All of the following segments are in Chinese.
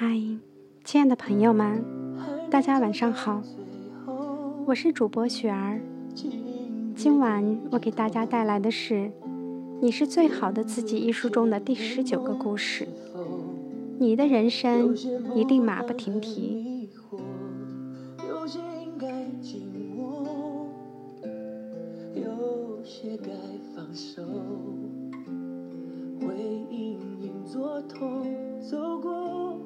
嗨，亲爱的朋友们，大家晚上好，我是主播雪儿。今晚我给大家带来的是《你是最好的自己》一书中的第十九个故事。你的人生一定马不停蹄。走过，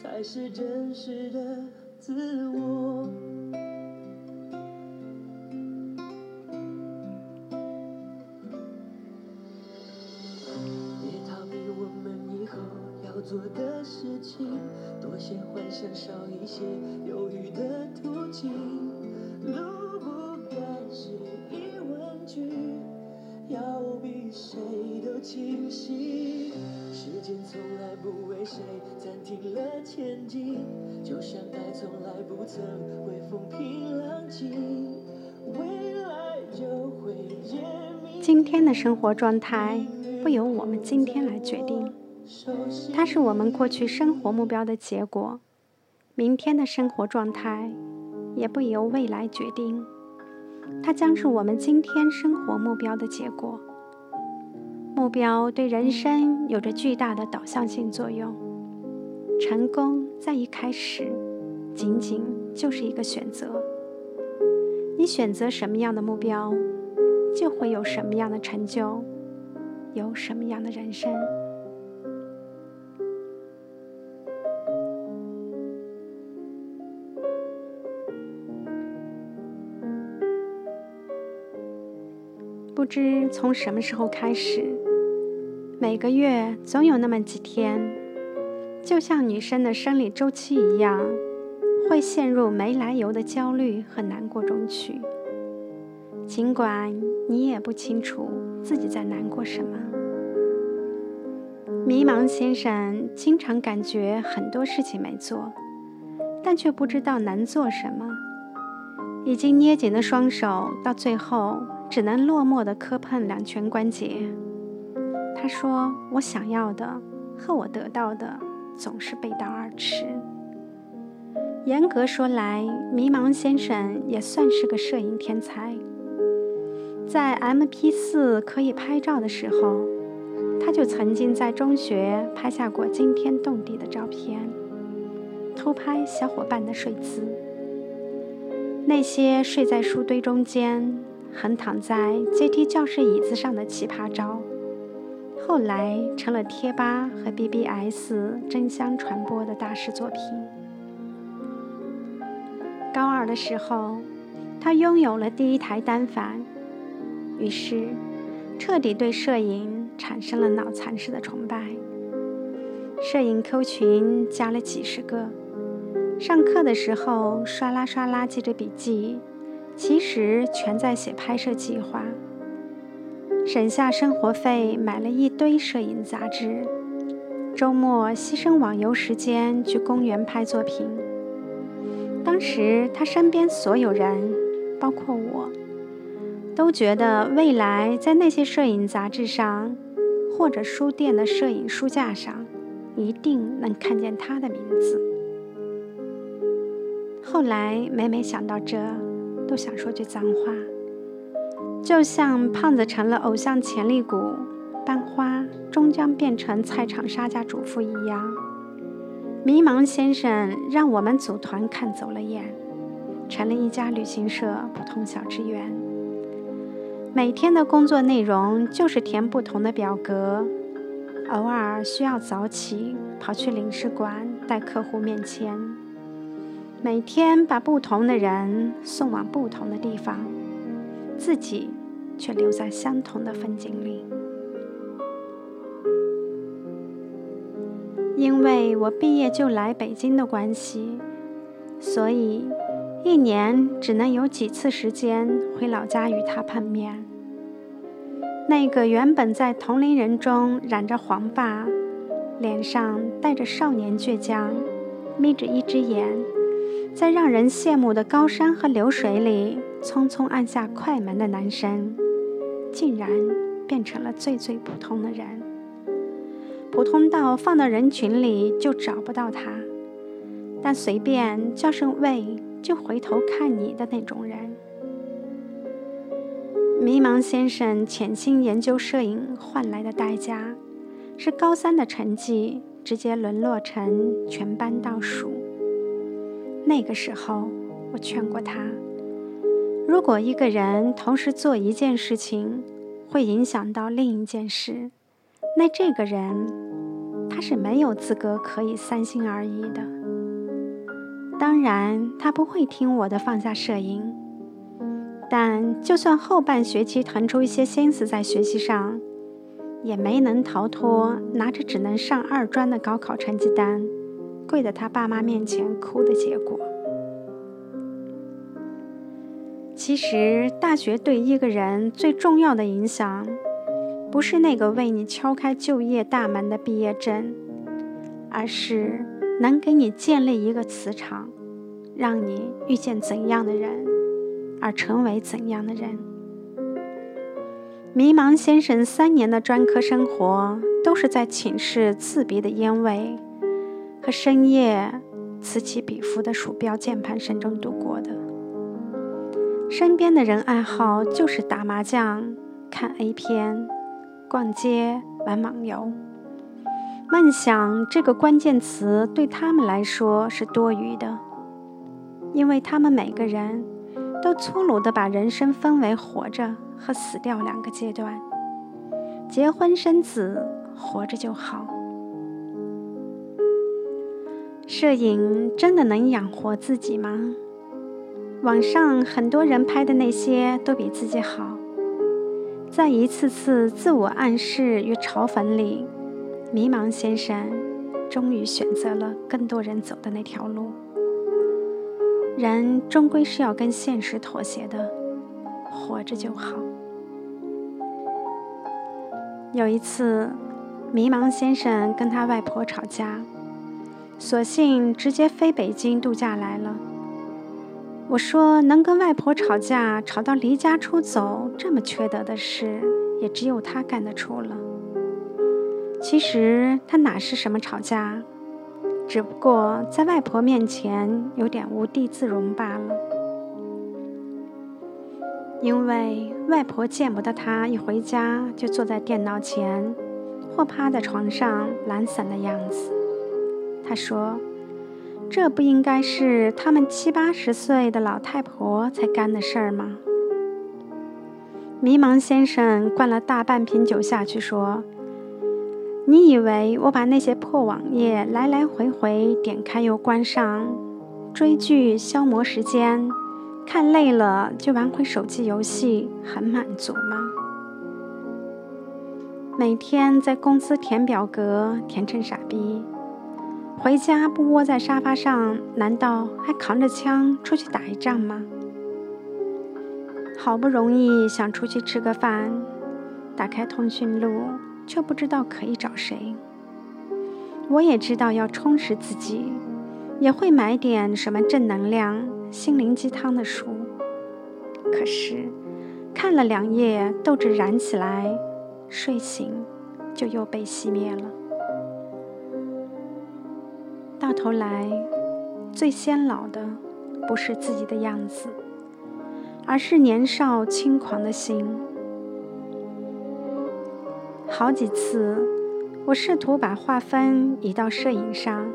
才是真实的自我。别逃避我们以后要做的事情，多些幻想，少一些犹豫的今天的生活状态不由我们今天来决定，它是我们过去生活目标的结果；明天的生活状态也不由未来决定，它将是我们今天生活目标的结果。目标对人生有着巨大的导向性作用。成功在一开始，仅仅就是一个选择。你选择什么样的目标，就会有什么样的成就，有什么样的人生。不知从什么时候开始。每个月总有那么几天，就像女生的生理周期一样，会陷入没来由的焦虑和难过中去。尽管你也不清楚自己在难过什么。迷茫先生经常感觉很多事情没做，但却不知道能做什么。已经捏紧的双手，到最后只能落寞地磕碰两拳关节。他说：“我想要的和我得到的总是背道而驰。严格说来，迷茫先生也算是个摄影天才。在 MP 四可以拍照的时候，他就曾经在中学拍下过惊天动地的照片，偷拍小伙伴的睡姿。那些睡在书堆中间、横躺在阶梯教室椅子上的奇葩照。”后来成了贴吧和 BBS 争相传播的大师作品。高二的时候，他拥有了第一台单反，于是彻底对摄影产生了脑残式的崇拜。摄影 Q 群加了几十个，上课的时候刷啦刷啦记着笔记，其实全在写拍摄计划。省下生活费买了一堆摄影杂志，周末牺牲网游时间去公园拍作品。当时他身边所有人，包括我，都觉得未来在那些摄影杂志上，或者书店的摄影书架上，一定能看见他的名字。后来每每想到这，都想说句脏话。就像胖子成了偶像潜力股，班花终将变成菜场杀价主妇一样，迷茫先生让我们组团看走了眼，成了一家旅行社普通小职员。每天的工作内容就是填不同的表格，偶尔需要早起跑去领事馆带客户面签，每天把不同的人送往不同的地方，自己。却留在相同的风景里。因为我毕业就来北京的关系，所以一年只能有几次时间回老家与他碰面。那个原本在同龄人中染着黄发，脸上带着少年倔强，眯着一只眼，在让人羡慕的高山和流水里匆匆按下快门的男生。竟然变成了最最普通的人，普通到放到人群里就找不到他，但随便叫声“喂”就回头看你的那种人。迷茫先生潜心研究摄影换来的代价，是高三的成绩直接沦落成全班倒数。那个时候，我劝过他：如果一个人同时做一件事情，会影响到另一件事，那这个人他是没有资格可以三心二意的。当然，他不会听我的放下摄影。但就算后半学期腾出一些心思在学习上，也没能逃脱拿着只能上二专的高考成绩单，跪在他爸妈面前哭的结果。其实，大学对一个人最重要的影响，不是那个为你敲开就业大门的毕业证，而是能给你建立一个磁场，让你遇见怎样的人。而成为怎样的人？迷茫先生三年的专科生活，都是在寝室刺鼻的烟味和深夜此起彼伏的鼠标键盘声中度过的。身边的人爱好就是打麻将、看 A 片、逛街、玩网游。梦想这个关键词对他们来说是多余的，因为他们每个人。都粗鲁地把人生分为活着和死掉两个阶段。结婚生子，活着就好。摄影真的能养活自己吗？网上很多人拍的那些都比自己好。在一次次自我暗示与嘲讽里，迷茫先生终于选择了更多人走的那条路。人终归是要跟现实妥协的，活着就好。有一次，迷茫先生跟他外婆吵架，索性直接飞北京度假来了。我说，能跟外婆吵架吵到离家出走这么缺德的事，也只有他干得出了。其实他哪是什么吵架？只不过在外婆面前有点无地自容罢了，因为外婆见不得他一回家就坐在电脑前或趴在床上懒散的样子。他说：“这不应该是他们七八十岁的老太婆才干的事儿吗？”迷茫先生灌了大半瓶酒下去，说。你以为我把那些破网页来来回回点开又关上，追剧消磨时间，看累了就玩会手机游戏，很满足吗？每天在公司填表格填成傻逼，回家不窝在沙发上，难道还扛着枪出去打一仗吗？好不容易想出去吃个饭，打开通讯录。却不知道可以找谁。我也知道要充实自己，也会买点什么正能量、心灵鸡汤的书。可是看了两页，斗志燃起来，睡醒就又被熄灭了。到头来，最先老的不是自己的样子，而是年少轻狂的心。好几次，我试图把划分移到摄影上。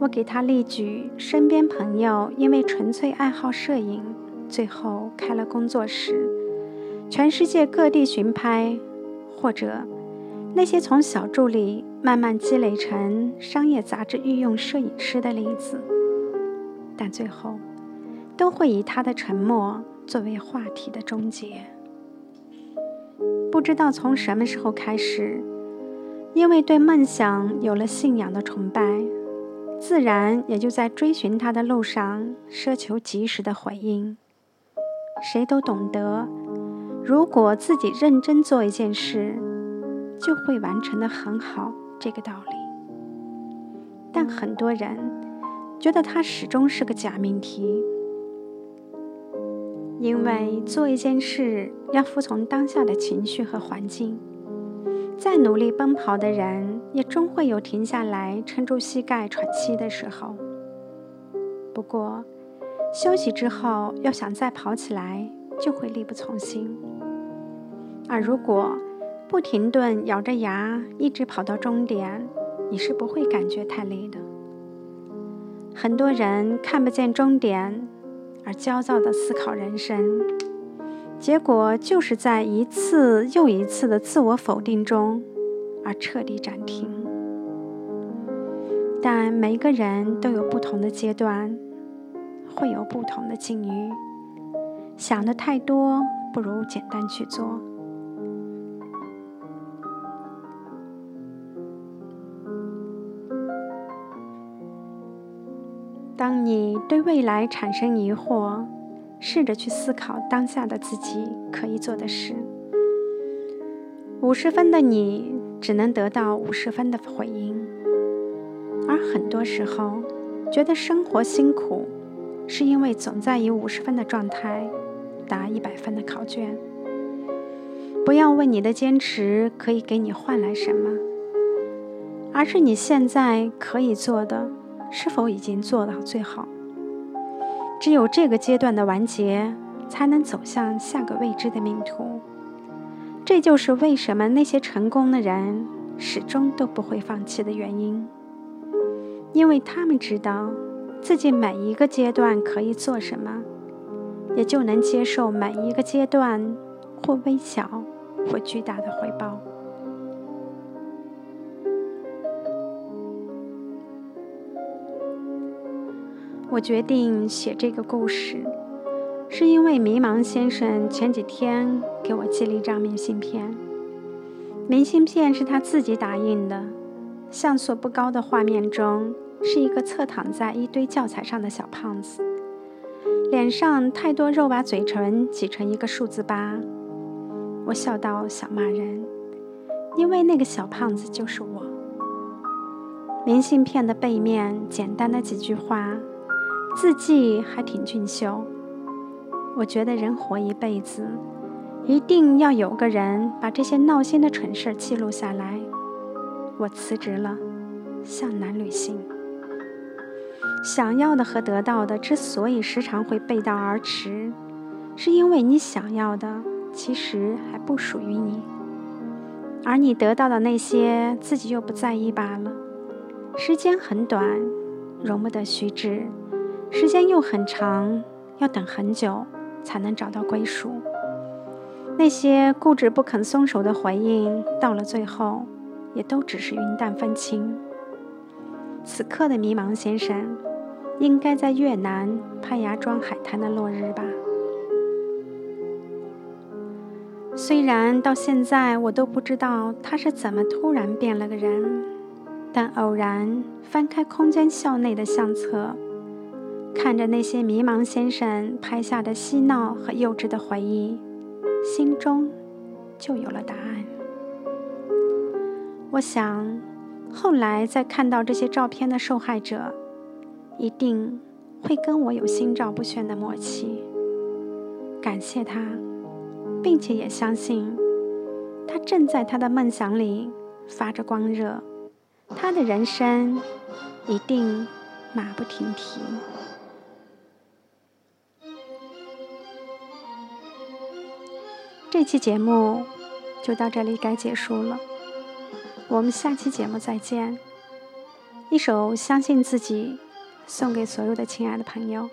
我给他例举身边朋友因为纯粹爱好摄影，最后开了工作室，全世界各地巡拍；或者那些从小助理慢慢积累成商业杂志御用摄影师的例子。但最后，都会以他的沉默作为话题的终结。不知道从什么时候开始，因为对梦想有了信仰的崇拜，自然也就在追寻他的路上奢求及时的回应。谁都懂得，如果自己认真做一件事，就会完成的很好这个道理。但很多人觉得它始终是个假命题。因为做一件事要服从当下的情绪和环境，再努力奔跑的人也终会有停下来撑住膝盖喘息的时候。不过，休息之后要想再跑起来，就会力不从心。而如果不停顿咬着牙一直跑到终点，你是不会感觉太累的。很多人看不见终点，而焦躁地思考人生，结果就是在一次又一次的自我否定中而彻底暂停。但每个人都有不同的阶段，会有不同的境遇。想的太多，不如简单去做。当你对未来产生疑惑，试着去思考当下的自己可以做的事。五十分的你只能得到五十分的回应，而很多时候觉得生活辛苦，是因为总在以五十分的状态答一百分的考卷。不要问你的坚持可以给你换来什么，而是你现在可以做的。是否已经做到最好？只有这个阶段的完结，才能走向下个未知的命途。这就是为什么那些成功的人始终都不会放弃的原因，因为他们知道自己每一个阶段可以做什么，也就能接受每一个阶段或微小或巨大的回报。我决定写这个故事，是因为迷茫先生前几天给我寄了一张明信片。明信片是他自己打印的，像素不高的画面中是一个侧躺在一堆教材上的小胖子，脸上太多肉把嘴唇挤成一个数字八。我笑到想骂人，因为那个小胖子就是我。明信片的背面简单的几句话。字迹还挺俊秀，我觉得人活一辈子，一定要有个人把这些闹心的蠢事记录下来。我辞职了，向南旅行。想要的和得到的之所以时常会背道而驰，是因为你想要的其实还不属于你，而你得到的那些自己又不在意罢了。时间很短，容不得虚掷。时间又很长，要等很久才能找到归属。那些固执不肯松手的回应，到了最后，也都只是云淡风轻。此刻的迷茫先生，应该在越南潘芽庄海滩的落日吧？虽然到现在我都不知道他是怎么突然变了个人，但偶然翻开空间校内的相册。看着那些迷茫先生拍下的嬉闹和幼稚的回忆，心中就有了答案。我想，后来再看到这些照片的受害者，一定会跟我有心照不宣的默契。感谢他，并且也相信，他正在他的梦想里发着光热，他的人生一定马不停蹄。这期节目就到这里该结束了，我们下期节目再见。一首《相信自己》送给所有的亲爱的朋友。